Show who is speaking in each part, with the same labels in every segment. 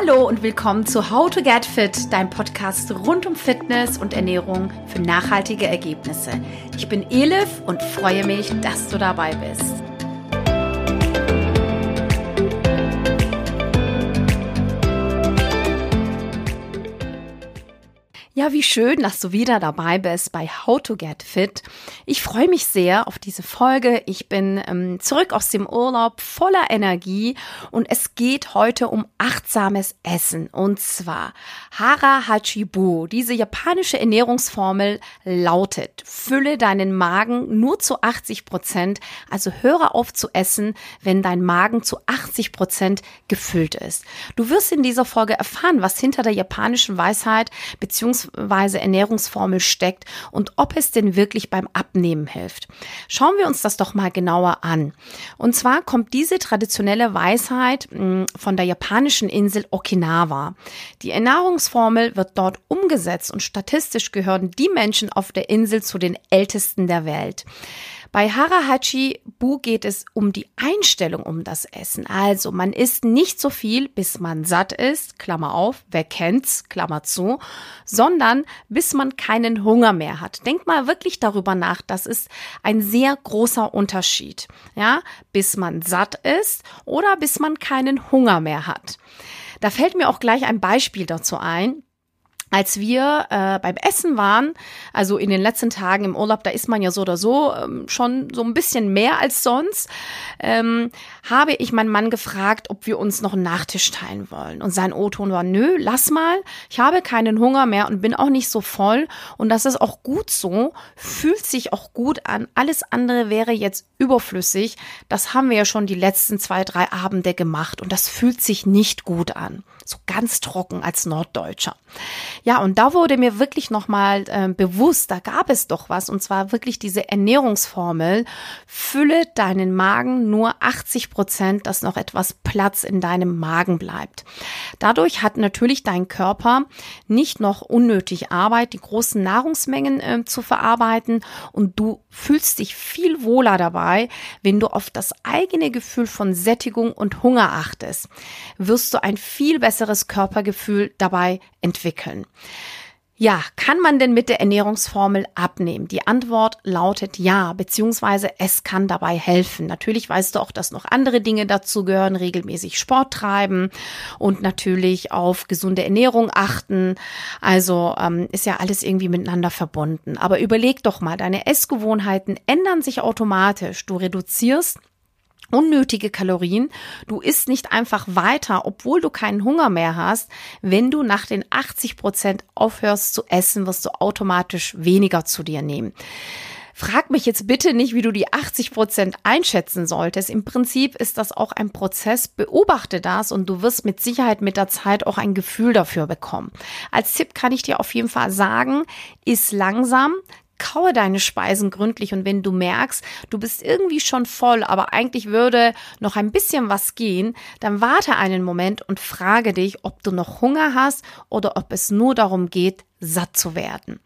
Speaker 1: Hallo und willkommen zu How to Get Fit, dein Podcast rund um Fitness und Ernährung für nachhaltige Ergebnisse. Ich bin Elif und freue mich, dass du dabei bist. Ja, wie schön, dass du wieder dabei bist bei How to Get Fit. Ich freue mich sehr auf diese Folge. Ich bin ähm, zurück aus dem Urlaub voller Energie und es geht heute um achtsames Essen und zwar Hara Hachibu. Diese japanische Ernährungsformel lautet, fülle deinen Magen nur zu 80 Prozent, also höre auf zu essen, wenn dein Magen zu 80 Prozent gefüllt ist. Du wirst in dieser Folge erfahren, was hinter der japanischen Weisheit bzw Weise Ernährungsformel steckt und ob es denn wirklich beim Abnehmen hilft. Schauen wir uns das doch mal genauer an. Und zwar kommt diese traditionelle Weisheit hm, von der japanischen Insel Okinawa. Die Ernährungsformel wird dort umgesetzt und statistisch gehören die Menschen auf der Insel zu den ältesten der Welt. Bei Harahachi Bu geht es um die Einstellung um das Essen. Also man isst nicht so viel, bis man satt ist, Klammer auf, wer kennt's, Klammer zu, sondern bis man keinen Hunger mehr hat. Denk mal wirklich darüber nach, das ist ein sehr großer Unterschied. Ja, bis man satt ist oder bis man keinen Hunger mehr hat. Da fällt mir auch gleich ein Beispiel dazu ein als wir äh, beim Essen waren, also in den letzten Tagen im Urlaub, da ist man ja so oder so ähm, schon so ein bisschen mehr als sonst, ähm, habe ich meinen Mann gefragt, ob wir uns noch einen Nachtisch teilen wollen. Und sein O-Ton war, nö, lass mal, ich habe keinen Hunger mehr und bin auch nicht so voll. Und das ist auch gut so, fühlt sich auch gut an. Alles andere wäre jetzt überflüssig. Das haben wir ja schon die letzten zwei, drei Abende gemacht und das fühlt sich nicht gut an. So ganz trocken als Norddeutscher. Ja, und da wurde mir wirklich nochmal äh, bewusst, da gab es doch was, und zwar wirklich diese Ernährungsformel, fülle deinen Magen nur 80 Prozent, dass noch etwas Platz in deinem Magen bleibt. Dadurch hat natürlich dein Körper nicht noch unnötig Arbeit, die großen Nahrungsmengen äh, zu verarbeiten und du fühlst dich viel wohler dabei, wenn du auf das eigene Gefühl von Sättigung und Hunger achtest, wirst du ein viel besseres Körpergefühl dabei entwickeln. Ja, kann man denn mit der Ernährungsformel abnehmen? Die Antwort lautet ja, beziehungsweise es kann dabei helfen. Natürlich weißt du auch, dass noch andere Dinge dazu gehören, regelmäßig Sport treiben und natürlich auf gesunde Ernährung achten. Also ähm, ist ja alles irgendwie miteinander verbunden. Aber überleg doch mal, deine Essgewohnheiten ändern sich automatisch. Du reduzierst unnötige Kalorien. Du isst nicht einfach weiter, obwohl du keinen Hunger mehr hast. Wenn du nach den 80 Prozent aufhörst zu essen, wirst du automatisch weniger zu dir nehmen. Frag mich jetzt bitte nicht, wie du die 80 Prozent einschätzen solltest. Im Prinzip ist das auch ein Prozess. Beobachte das und du wirst mit Sicherheit mit der Zeit auch ein Gefühl dafür bekommen. Als Tipp kann ich dir auf jeden Fall sagen, iss langsam, kaue deine Speisen gründlich und wenn du merkst, du bist irgendwie schon voll, aber eigentlich würde noch ein bisschen was gehen, dann warte einen Moment und frage dich, ob du noch Hunger hast oder ob es nur darum geht, satt zu werden.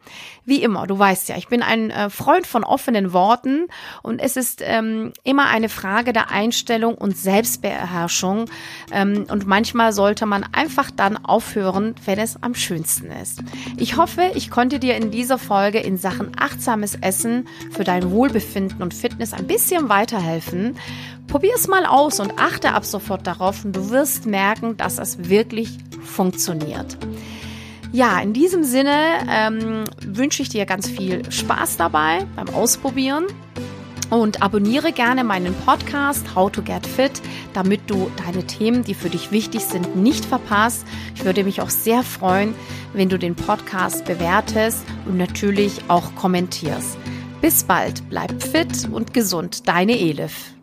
Speaker 1: Wie immer, du weißt ja, ich bin ein äh, Freund von offenen Worten und es ist ähm, immer eine Frage der Einstellung und Selbstbeherrschung ähm, und manchmal sollte man einfach dann aufhören, wenn es am schönsten ist. Ich hoffe, ich konnte dir in dieser Folge in Sachen achtsames Essen für dein Wohlbefinden und Fitness ein bisschen weiterhelfen. Probier es mal aus und achte ab sofort darauf und du wirst merken, dass es wirklich funktioniert. Ja, in diesem Sinne ähm, wünsche ich dir ganz viel Spaß dabei beim Ausprobieren und abonniere gerne meinen Podcast How to Get Fit, damit du deine Themen, die für dich wichtig sind, nicht verpasst. Ich würde mich auch sehr freuen, wenn du den Podcast bewertest und natürlich auch kommentierst. Bis bald, bleib fit und gesund, deine Elif.